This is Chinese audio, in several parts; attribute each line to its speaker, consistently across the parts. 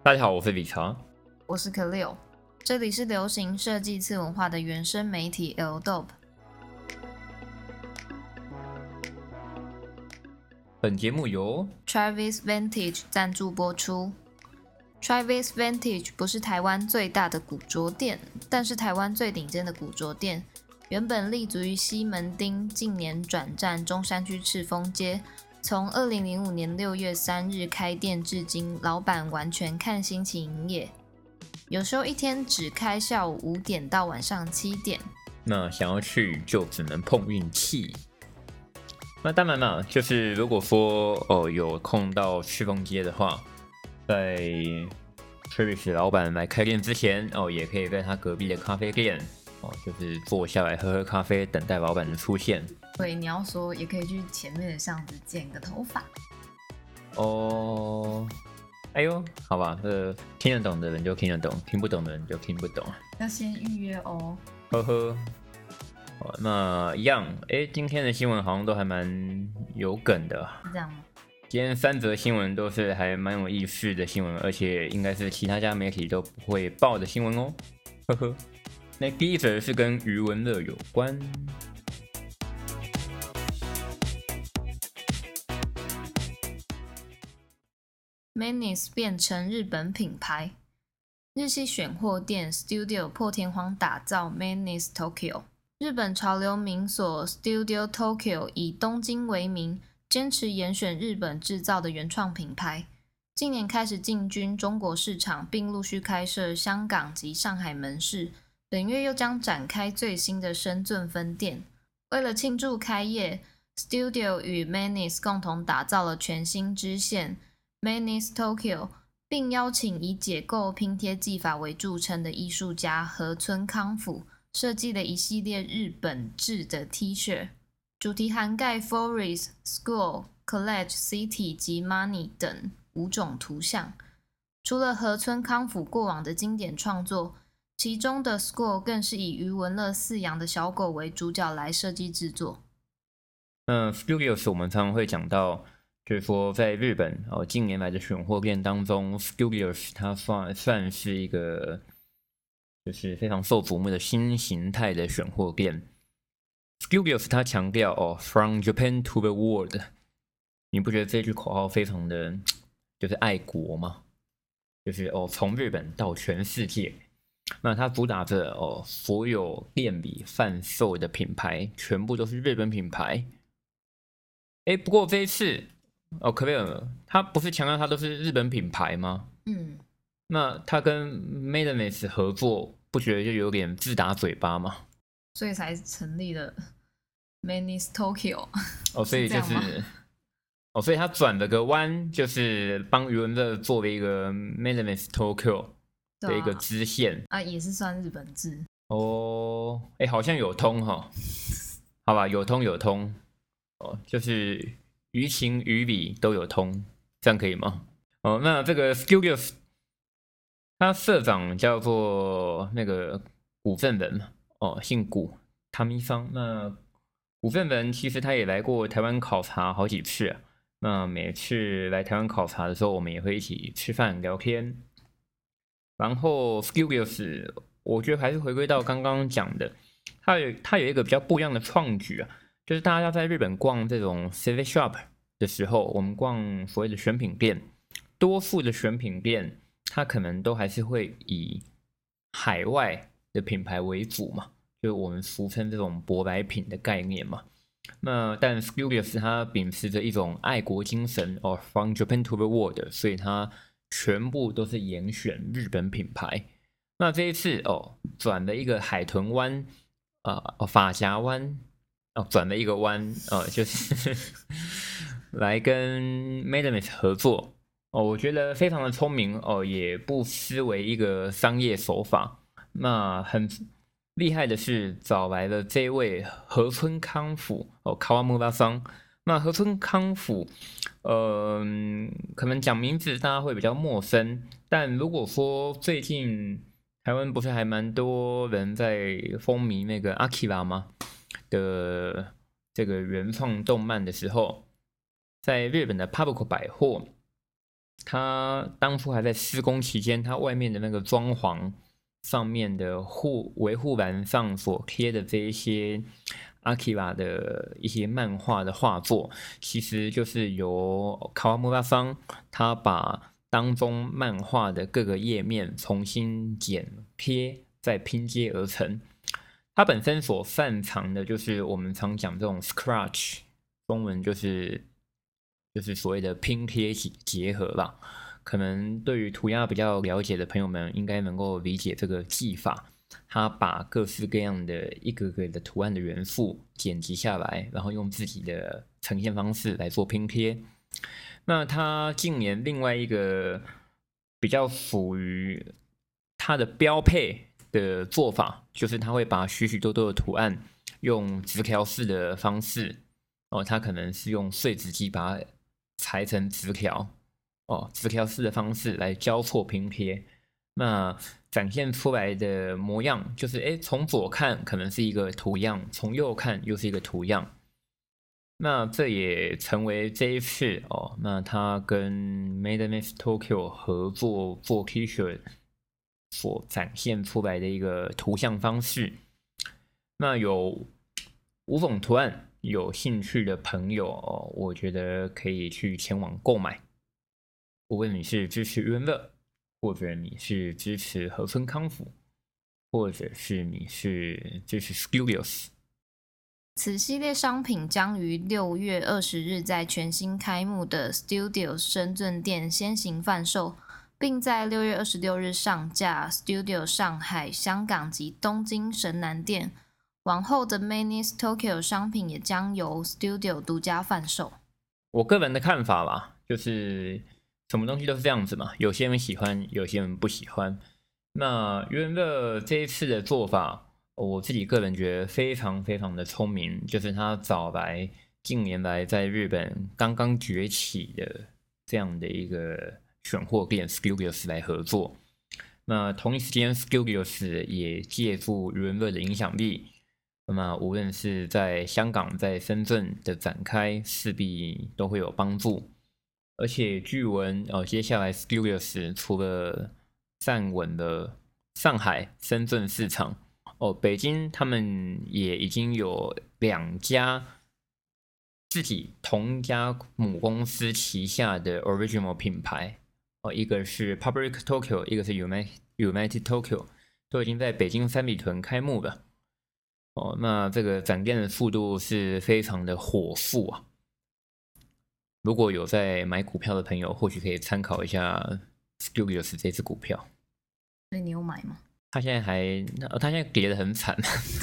Speaker 1: 大家好，我是李查。
Speaker 2: 我是可六，这里是流行设计次文化的原生媒体 L Dope。
Speaker 1: 本节目由
Speaker 2: Travis Vintage 赞助播出。Travis Vintage 不是台湾最大的古着店，但是台湾最顶尖的古着店。原本立足于西门町，近年转战中山区赤峰街。从二零零五年六月三日开店至今，老板完全看心情营业，有时候一天只开下午五点到晚上七点。
Speaker 1: 那想要去就只能碰运气。那当然了，就是如果说哦有空到赤峰街的话，在 Travis 老板来开店之前哦，也可以在他隔壁的咖啡店哦，就是坐下来喝喝咖啡，等待老板的出现。
Speaker 2: 对，你要说也可以去前面的巷子剪个头发。
Speaker 1: 哦，哎呦，好吧，这听得懂的人就听得懂，听不懂的人就听不懂。
Speaker 2: 要先预约哦。
Speaker 1: 呵呵。哦，那一样，哎，今天的新闻好像都还蛮有梗的。
Speaker 2: 是这样吗？
Speaker 1: 今天三则新闻都是还蛮有意思的新闻，而且应该是其他家媒体都不会报的新闻哦。呵呵。那第一则是跟余文乐有关。
Speaker 2: Manis 变成日本品牌，日系选货店 Studio 破天荒打造 Manis Tokyo。日本潮流名所 Studio Tokyo 以东京为名，坚持严选日本制造的原创品牌。近年开始进军中国市场，并陆续开设香港及上海门市。本月又将展开最新的深圳分店。为了庆祝开业，Studio 与 Manis 共同打造了全新支线。Manis Tokyo，并邀请以解构拼贴技法为著称的艺术家河村康辅设计了一系列日本制的 T 恤，主题涵盖 Forest、School、College、City 及 Money 等五种图像。除了河村康辅过往的经典创作，其中的 School 更是以余文乐饲养的小狗为主角来设计制作。
Speaker 1: 嗯，Studios 我们常常会讲到。就是说，在日本哦，近年来的选货店当中，Studios 它算算是一个，就是非常受瞩目的新形态的选货店。Studios 它强调哦，From Japan to the world，你不觉得这句口号非常的，就是爱国吗？就是哦，从日本到全世界，那它主打着哦，所有店里贩售的品牌全部都是日本品牌。哎，不过这一次。哦，可贝尔，他不是强调他都是日本品牌吗？嗯，那他跟 Maideness 合作，不觉得就有点自打嘴巴吗？
Speaker 2: 所以才成立了 Maideness Tokyo。
Speaker 1: 哦，所以就是，哦，所以他转了个弯，就是帮余文乐做了一个 Maideness Tokyo 的一个支线
Speaker 2: 啊，也是算日本字。
Speaker 1: 哦，哎，好像有通哈，好吧，有通有通，哦，就是。于情于理都有通，这样可以吗？哦，那这个 Studios，他社长叫做那个古份人哦，姓古，汤一桑。那古份人其实他也来过台湾考察好几次，那每次来台湾考察的时候，我们也会一起吃饭聊天。然后 Studios，我觉得还是回归到刚刚讲的，它有它有一个比较不一样的创举啊。就是大家在日本逛这种 city shop 的时候，我们逛所谓的选品店，多数的选品店，它可能都还是会以海外的品牌为主嘛，就是我们俗称这种舶来品的概念嘛。那但 Studios 它秉持着一种爱国精神，，or，from Japan to the world，所以它全部都是严选日本品牌。那这一次哦，转了一个海豚湾，呃，法夹湾。哦转了一个弯，呃，就是 来跟 Madame 合作哦，我觉得非常的聪明哦，也不失为一个商业手法。那很厉害的是找来了这位河村康辅哦，卡瓦木拉桑。那河村康辅，呃，可能讲名字大家会比较陌生，但如果说最近台湾不是还蛮多人在风靡那个阿基拉吗？的这个原创动漫的时候，在日本的 Public 百货，它当初还在施工期间，它外面的那个装潢上面的护维护栏上所贴的这一些阿基拉的一些漫画的画作，其实就是由卡瓦莫拉桑他把当中漫画的各个页面重新剪贴再拼接而成。他本身所擅长的就是我们常讲这种 scratch，中文就是就是所谓的拼贴结结合吧。可能对于涂鸦比较了解的朋友们，应该能够理解这个技法。他把各式各样的一个个的图案的元素剪辑下来，然后用自己的呈现方式来做拼贴。那他近年另外一个比较属于他的标配。的做法就是他会把许许多多的图案用直条式的方式哦，他可能是用碎纸机把它裁成直条哦，纸条式的方式来交错拼贴，那展现出来的模样就是哎，从左看可能是一个图样，从右看又是一个图样，那这也成为这一次哦，那他跟 Made in Tokyo 合作做 T 恤。所展现出来的一个图像方式，那有五种图案，有兴趣的朋友哦，我觉得可以去前往购买。无论你是支持余文乐，或者你是支持和村康复，或者是你是支持 Studios，
Speaker 2: 此系列商品将于六月二十日在全新开幕的 Studios 深圳店先行贩售。并在六月二十六日上架 Studio 上海、香港及东京神南店。往后的 Manis Tokyo 商品也将由 Studio 独家贩售。
Speaker 1: 我个人的看法吧，就是什么东西都是这样子嘛，有些人喜欢，有些人不喜欢。那余文乐这一次的做法，我自己个人觉得非常非常的聪明，就是他找来近年来在日本刚刚崛起的这样的一个。选货店 Studios 来合作，那同一时间 Studios 也借助余文乐的影响力，那么无论是在香港、在深圳的展开，势必都会有帮助。而且据闻，哦，接下来 Studios 除了站稳了上海、深圳市场，哦，北京他们也已经有两家自己同家母公司旗下的 Original 品牌。哦，一个是 Public Tokyo，一个是 United United Tokyo，都已经在北京三里屯开幕了。哦，那这个展店的速度是非常的火速啊！如果有在买股票的朋友，或许可以参考一下 Studios 这只股票。
Speaker 2: 所以你有买吗？
Speaker 1: 他现在还，他现在跌得很惨，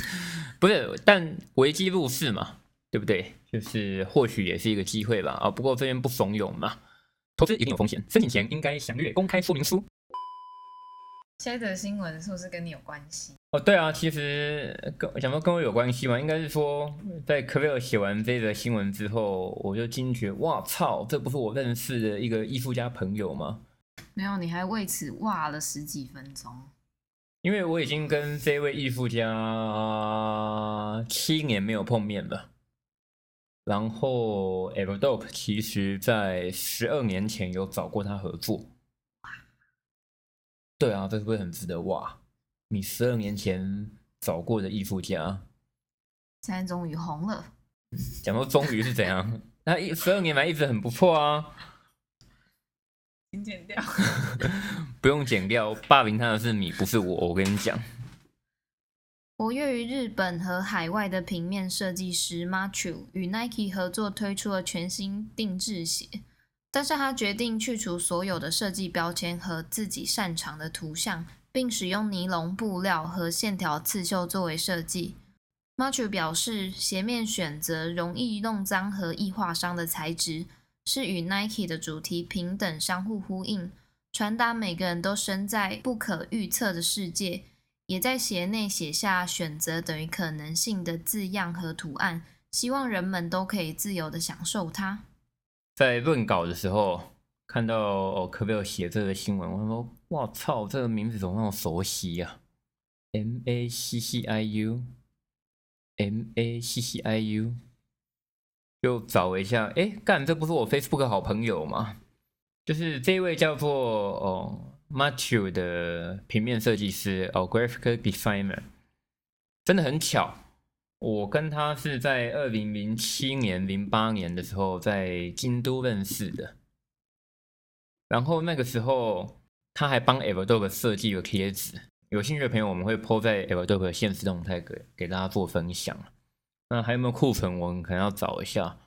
Speaker 1: 不是？但危机入市嘛，对不对？就是或许也是一个机会吧。啊，不过这边不怂恿嘛。投资一定有风险，申请前应该详阅公开说明书。
Speaker 2: 现在的新闻是不是跟你有关系？
Speaker 1: 哦，对啊，其实跟讲到跟我有关系嘛，应该是说在科威尔写完这则新闻之后，我就惊觉，哇操，这不是我认识的一个艺术家朋友吗？
Speaker 2: 没有，你还为此哇了十几分钟。
Speaker 1: 因为我已经跟这位艺术家七年没有碰面了。然后 e v e r d o p 其实在十二年前有找过他合作。对啊，这是不是很值得哇？你十二年前找过的艺术家，
Speaker 2: 现在终于红了。
Speaker 1: 讲到终于是怎样？那一十二年来一直很不错啊。
Speaker 2: 请剪掉。
Speaker 1: 不用剪掉，霸凌他的是你，不是我。我跟你讲。
Speaker 2: 活跃于日本和海外的平面设计师 Machu 与 Nike 合作推出了全新定制鞋，但是他决定去除所有的设计标签和自己擅长的图像，并使用尼龙布料和线条刺绣作为设计。Machu 表示，鞋面选择容易弄脏和易划伤的材质，是与 Nike 的主题平等相互呼应，传达每个人都身在不可预测的世界。也在鞋内写下“选择等于可能性”的字样和图案，希望人们都可以自由的享受它。
Speaker 1: 在论稿的时候，看到哦，可不可以写这个新闻？我说：“哇操，这个名字怎么那么熟悉呀？”M A C C I U，M A C C I U，就找了一下，哎，干，这不是我 Facebook 好朋友吗？就是这位叫做哦 Matthew 的平面设计师哦 Graphic Designer，真的很巧，我跟他是在二零零七年、零八年的时候在京都认识的，然后那个时候他还帮 Everdope 设计了贴纸，有兴趣的朋友我们会 po 在 Everdope 的现实动态给给大家做分享。那还有没有库存？我们可能要找一下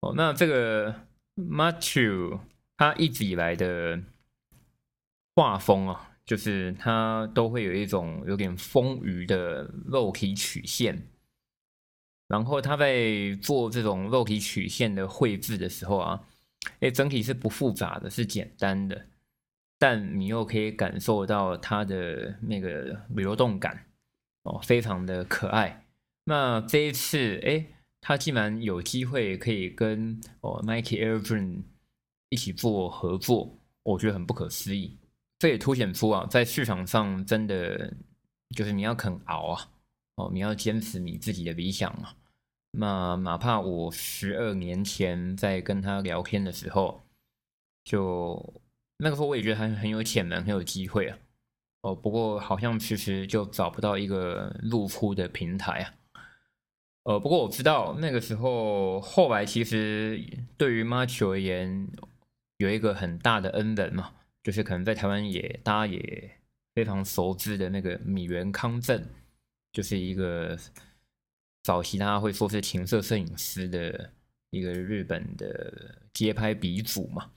Speaker 1: 哦。那这个 Matthew。他一直以来的画风啊，就是他都会有一种有点丰腴的肉体曲线。然后他在做这种肉体曲线的绘制的时候啊，哎，整体是不复杂的，是简单的，但你又可以感受到他的那个流动感哦，非常的可爱。那这一次，哎，他竟然有机会可以跟哦 Nike Air Jordan。一起做合作，我觉得很不可思议。这也凸显出啊，在市场上真的就是你要肯熬啊，哦，你要坚持你自己的理想啊。那哪怕我十二年前在跟他聊天的时候，就那个时候我也觉得他很有潜能，很有机会啊。哦，不过好像其实就找不到一个露出的平台啊。呃，不过我知道那个时候后来其实对于 March 而言。有一个很大的恩人嘛，就是可能在台湾也大家也非常熟知的那个米原康正，就是一个早期大家会说是情色摄影师的一个日本的街拍鼻祖嘛。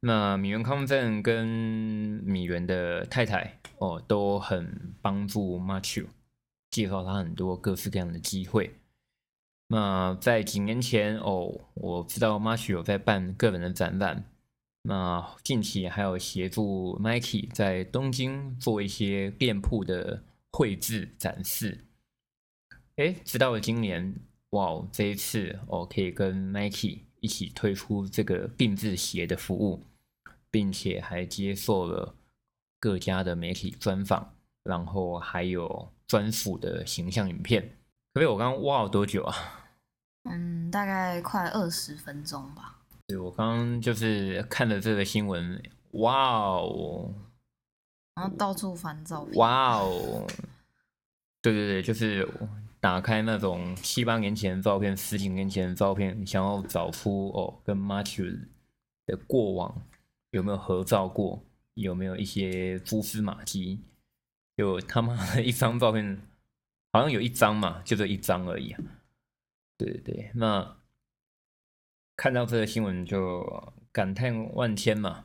Speaker 1: 那米原康正跟米原的太太哦都很帮助 Machu 介绍他很多各式各样的机会。那在几年前哦，我知道 Machu 有在办个人的展览。那近期还有协助 Mike 在东京做一些店铺的绘制展示。哎，直到了今年，哇，这一次我可以跟 Nike 一起推出这个定制鞋的服务，并且还接受了各家的媒体专访，然后还有专属的形象影片。可以，我刚刚哇了多久啊？
Speaker 2: 嗯，大概快二十分钟吧。
Speaker 1: 对，我刚刚就是看了这个新闻，哇哦，
Speaker 2: 然后到处翻照片，
Speaker 1: 哇哦，对对对，就是打开那种七八年前的照片、十几年前的照片，想要找出哦跟 Matthew 的过往有没有合照过，有没有一些蛛丝马迹，就他妈的一张照片，好像有一张嘛，就这一张而已啊，对对对，那。看到这个新闻就感叹万千嘛，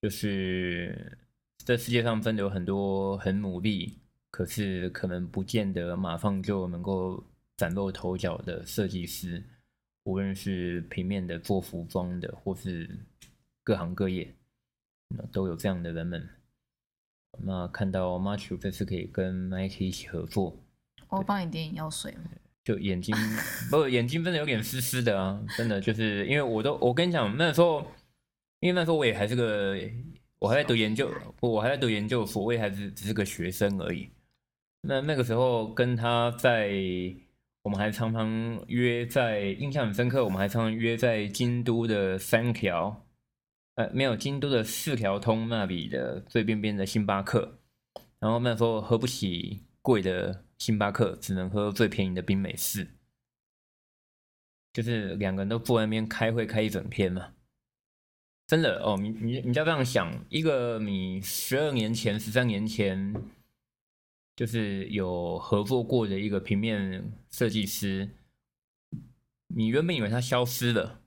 Speaker 1: 就是这世界上真的有很多很努力，可是可能不见得马上就能够崭露头角的设计师，无论是平面的、做服装的，或是各行各业，那都有这样的人们。那看到 March 这次可以跟 Nike 一起合作，
Speaker 2: 我帮你点眼药水。
Speaker 1: 就眼睛 不，眼睛真的有点湿湿的啊！真的就是因为我都，我跟你讲，那时候，因为那时候我也还是个，我还在读研究，我还在读研究所，我也还是只是个学生而已。那那个时候跟他在，我们还常常约在，印象很深刻，我们还常常约在京都的三条，呃，没有京都的四条通那里的最边边的星巴克，然后那时候喝不起贵的。星巴克只能喝最便宜的冰美式，就是两个人都坐在那边开会开一整天嘛。真的哦，你你你要这样想，一个你十二年前、十三年前就是有合作过的一个平面设计师，你原本以为他消失了，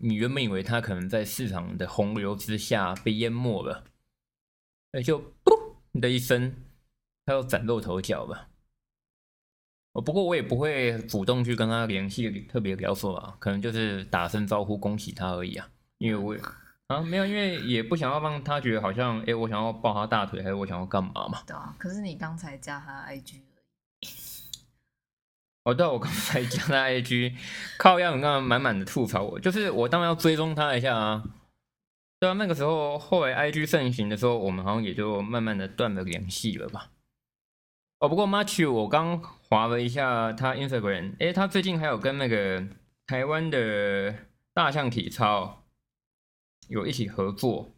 Speaker 1: 你原本以为他可能在市场的洪流之下被淹没了，那就噗的一声，他又崭露头角了。不过我也不会主动去跟他联系，特别聊说啊，可能就是打声招呼，恭喜他而已啊。因为我啊没有，因为也不想要让他觉得好像，哎，我想要抱他大腿，还是我想要干嘛嘛？
Speaker 2: 对啊，可是你刚才加他 IG 而已。
Speaker 1: 哦，对，我刚才加他 IG，靠，要你刚刚满满的吐槽我，就是我当然要追踪他一下啊。对啊，那个时候后来 IG 盛行的时候，我们好像也就慢慢的断了联系了吧。哦，不过 Matthew，我刚划了一下他 Instagram，哎，他最近还有跟那个台湾的大象体操有一起合作，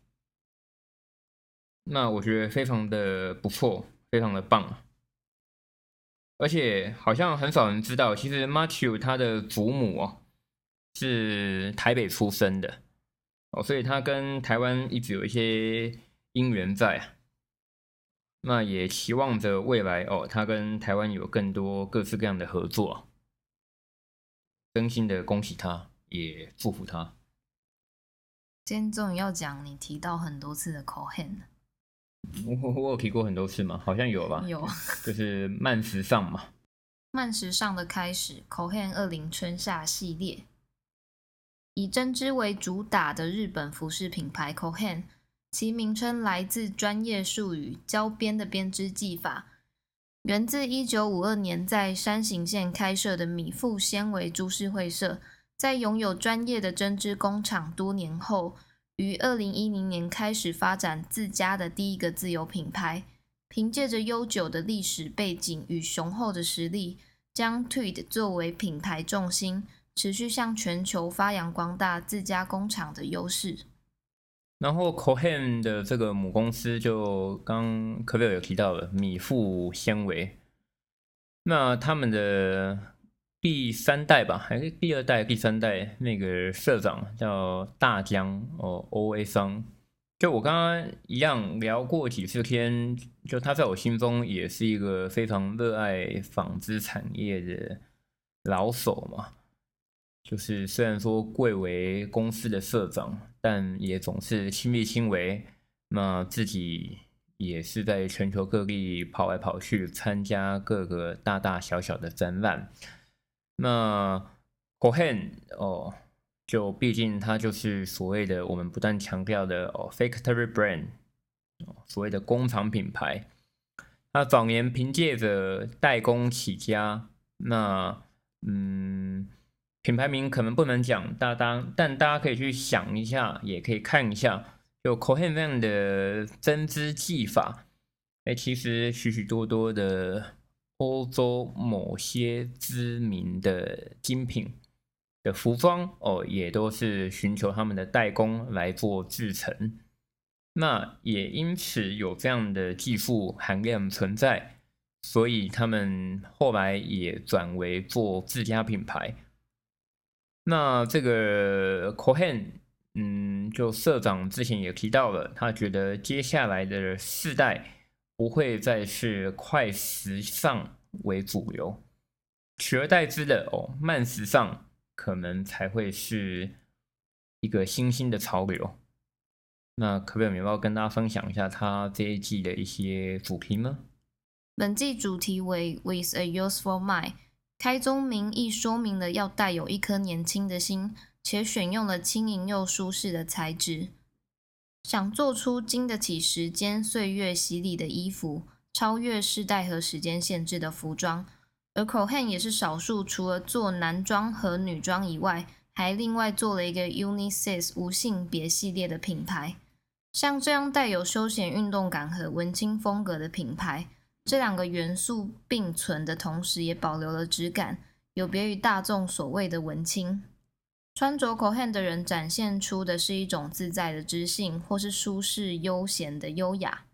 Speaker 1: 那我觉得非常的不错，非常的棒啊。而且好像很少人知道，其实 Matthew 他的祖母哦是台北出生的哦，所以他跟台湾一直有一些姻缘在啊。那也期望着未来哦，他跟台湾有更多各式各样的合作。真心的恭喜他，也祝福他。
Speaker 2: 今天终于要讲你提到很多次的 Cohen
Speaker 1: 我我有提过很多次吗？好像有吧。
Speaker 2: 有，
Speaker 1: 就是慢时尚嘛。
Speaker 2: 慢时尚的开始，Cohen 二零春夏系列，以针织为主打的日本服饰品牌 Cohen，其名称来自专业术语“胶边”的编织技法，源自一九五二年在山形县开设的米富纤维株式会社，在拥有专业的针织工厂多年后。于二零一零年开始发展自家的第一个自有品牌，凭借着悠久的历史背景与雄厚的实力，将 Tweed 作为品牌重心，持续向全球发扬光大自家工厂的优势。
Speaker 1: 然后 Cohen 的这个母公司就刚科贝尔有提到了米富纤维，那他们的。第三代吧，还是第二代、第三代那个社长叫大江哦，O A 桑。就我刚刚一样聊过几次天，就他在我心中也是一个非常热爱纺织产业的老手嘛。就是虽然说贵为公司的社长，但也总是亲力亲为。那自己也是在全球各地跑来跑去，参加各个大大小小的展览。那 Cohen 哦，就毕竟它就是所谓的我们不断强调的哦，factory brand，哦所谓的工厂品牌。那早年凭借着代工起家，那嗯，品牌名可能不能讲，大当但大家可以去想一下，也可以看一下，就 Cohen 这样的针织技法，哎，其实许许多多的。欧洲某些知名的精品的服装哦，也都是寻求他们的代工来做制成。那也因此有这样的技术含量存在，所以他们后来也转为做自家品牌。那这个 Cohen，嗯，就社长之前也提到了，他觉得接下来的世代。不会再是快时尚为主流，取而代之的哦，慢时尚可能才会是一个新兴的潮流。那可不可以有没有跟大家分享一下他这一季的一些主题呢？
Speaker 2: 本季主题为 With a Useful Mind，开宗明义说明了要带有一颗年轻的心，且选用了轻盈又舒适的材质。想做出经得起时间岁月洗礼的衣服，超越世代和时间限制的服装。而 Cohen 也是少数除了做男装和女装以外，还另外做了一个 Unisex 无性别系列的品牌。像这样带有休闲运动感和文青风格的品牌，这两个元素并存的同时，也保留了质感，有别于大众所谓的文青。穿着 Cohen 的人展现出的是一种自在的知性，或是舒适悠闲的优雅。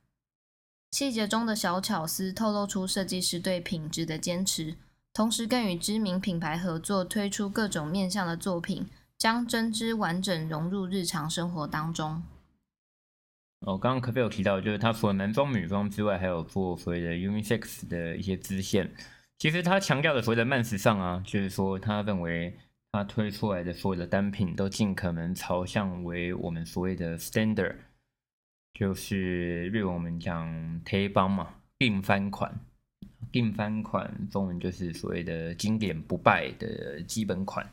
Speaker 2: 细节中的小巧思透露出设计师对品质的坚持，同时更与知名品牌合作，推出各种面向的作品，将针织完整融入日常生活当中。
Speaker 1: 哦，刚刚可菲有提到，就是他除了男装、女装之外，还有做所谓的 unisex 的一些支线。其实他强调的所谓的慢时尚啊，就是说他认为。他推出来的所有的单品都尽可能朝向为我们所谓的 standard，就是日文我们讲贴帮嘛，定番款，定番款中文就是所谓的经典不败的基本款。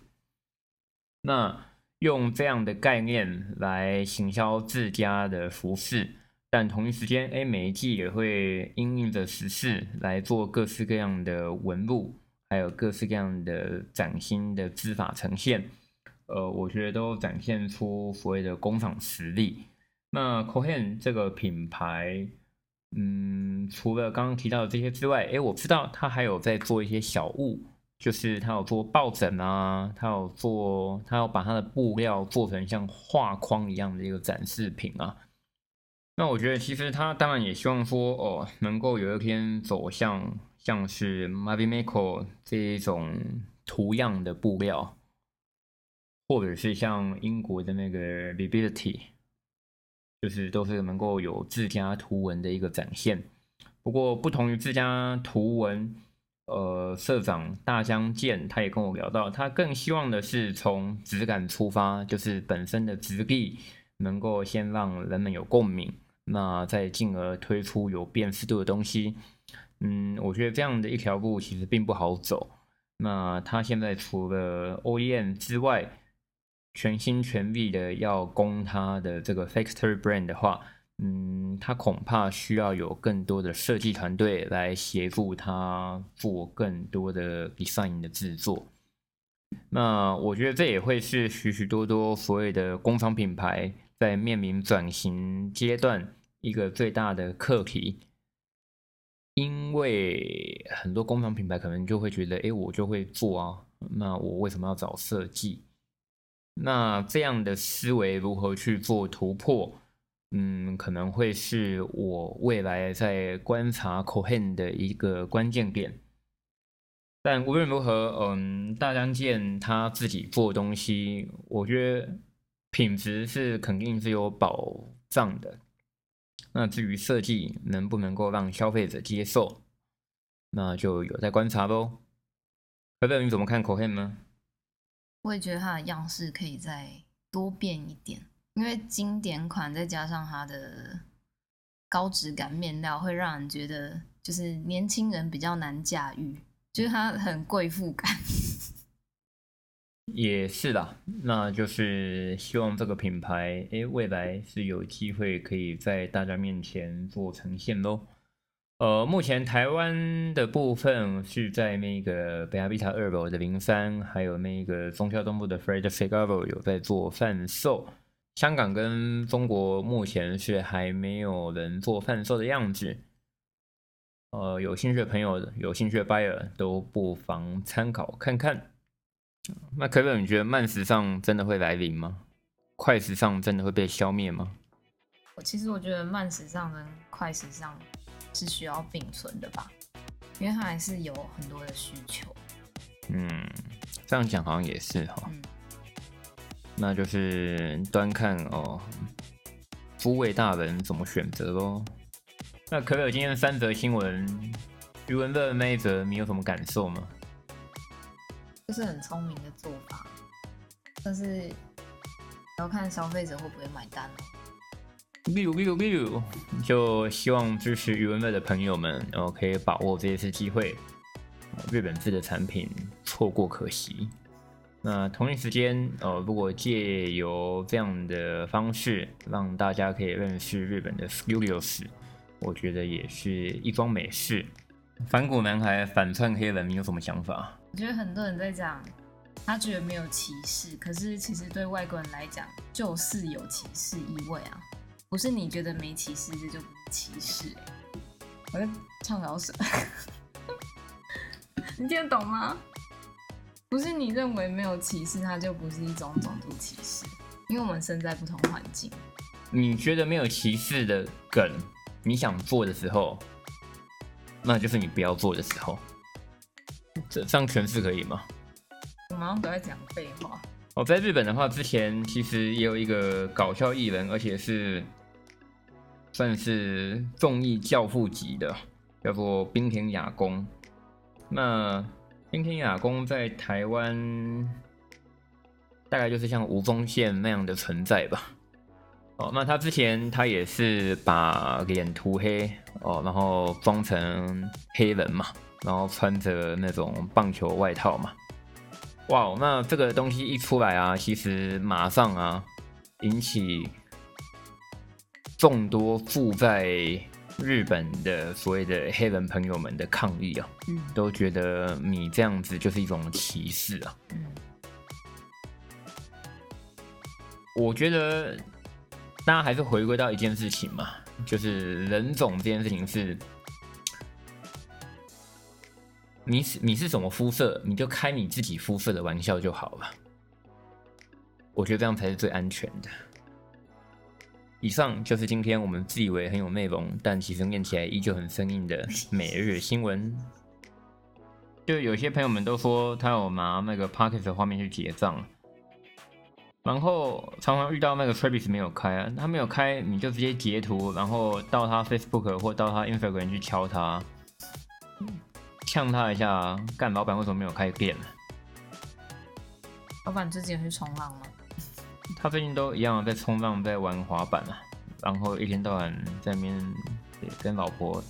Speaker 1: 那用这样的概念来行销自家的服饰，但同一时间，哎，每一季也会因应着时事来做各式各样的纹路。还有各式各样的崭新的织法呈现，呃，我觉得都展现出所谓的工厂实力。那 Cohen 这个品牌，嗯，除了刚刚提到的这些之外，诶，我知道他还有在做一些小物就是他有做抱枕啊，他有做，他要把他的布料做成像画框一样的一个展示品啊。那我觉得其实他当然也希望说，哦，能够有一天走向像是 Mavimeco 这一种图样的布料，或者是像英国的那个 VIBILITY 就是都是能够有自家图文的一个展现。不过不同于自家图文。呃，社长大江健他也跟我聊到，他更希望的是从质感出发，就是本身的质地能够先让人们有共鸣，那再进而推出有辨识度的东西。嗯，我觉得这样的一条路其实并不好走。那他现在除了 OEM 之外，全心全力的要攻他的这个 Factory Brand 的话。嗯，他恐怕需要有更多的设计团队来协助他做更多的 design 的制作。那我觉得这也会是许许多多所谓的工厂品牌在面临转型阶段一个最大的课题，因为很多工厂品牌可能就会觉得，哎，我就会做啊，那我为什么要找设计？那这样的思维如何去做突破？嗯，可能会是我未来在观察 Cohen 的一个关键点。但无论如何，嗯，大江健他自己做东西，我觉得品质是肯定是有保障的。那至于设计能不能够让消费者接受，那就有待观察喽。不知道你怎么看 Cohen 呢？
Speaker 2: 我也觉得它的样式可以再多变一点。因为经典款再加上它的高质感面料，会让人觉得就是年轻人比较难驾驭，就是它很贵妇感。
Speaker 1: 也是啦，那就是希望这个品牌，哎，未来是有机会可以在大家面前做呈现喽。呃，目前台湾的部分是在那个贝亚比塔二楼的零三，还有那个中消东部的 Fred Figaro 有在做贩售。香港跟中国目前是还没有人做贩售的样子，呃，有兴趣的朋友、有兴趣的 buyer 都不妨参考看看。那可可，你觉得慢时尚真的会来临吗？快时尚真的会被消灭吗？
Speaker 2: 我其实我觉得慢时尚跟快时尚是需要并存的吧，因为它还是有很多的需求。
Speaker 1: 嗯，这样讲好像也是哈。那就是端看哦，诸位大人怎么选择喽？那可可今天的三则新闻，余文乐那一则，你有什么感受吗？
Speaker 2: 就是很聪明的做法，但是要看消费者会不会买单哦。
Speaker 1: 例如，例如，例如，就希望支持余文乐的朋友们，然后可以把握这一次机会，日本制的产品错过可惜。那同一时间，呃，如果借由这样的方式让大家可以认识日本的 Studios，我觉得也是一桩美事。反骨男孩反串黑人，你有什么想法？
Speaker 2: 我觉得很多人在讲，他觉得没有歧视，可是其实对外国人来讲，就是有歧视意味啊。不是你觉得没歧视，这就歧视。我在唱老舍，你听得懂吗？不是你认为没有歧视，它就不是一种种族歧视，因为我们身在不同环境。
Speaker 1: 你觉得没有歧视的梗，你想做的时候，那就是你不要做的时候。这这样诠释可以吗？
Speaker 2: 我马上都在讲废话。
Speaker 1: 哦，在日本的话，之前其实也有一个搞笑艺人，而且是算是综艺教父级的，叫做冰田雅公。那冰田雅公在台湾大概就是像吴宗宪那样的存在吧。哦，那他之前他也是把脸涂黑哦，然后装成黑人嘛，然后穿着那种棒球外套嘛。哇，那这个东西一出来啊，其实马上啊引起众多住在。日本的所谓的黑人朋友们的抗议啊，嗯，都觉得你这样子就是一种歧视啊。嗯，我觉得大家还是回归到一件事情嘛，就是人种这件事情是你是你是什么肤色，你就开你自己肤色的玩笑就好了。我觉得这样才是最安全的。以上就是今天我们自以为很有内容，但其实念起来依旧很生硬的每日新闻。就有些朋友们都说他有拿那个 Pocket 的画面去结账，然后常常遇到那个 Travis 没有开啊，他没有开，你就直接截图，然后到他 Facebook 或到他 Instagram 去敲他。呛他一下，干老板为什么没有开店呢？
Speaker 2: 老板最近有去冲浪吗？
Speaker 1: 他最近都一样在冲浪，在玩滑板啊，然后一天到晚在那边跟老婆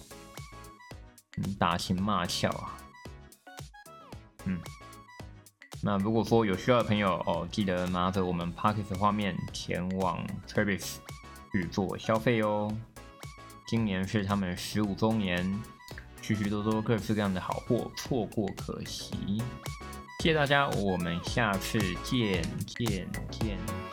Speaker 1: 打情骂俏啊。嗯，那如果说有需要的朋友哦，记得拿着我们 Parkes 画面前往 Travis 去做消费哦。今年是他们十五周年。许许多多各式各样的好货，错过可惜。谢谢大家，我们下次见见见。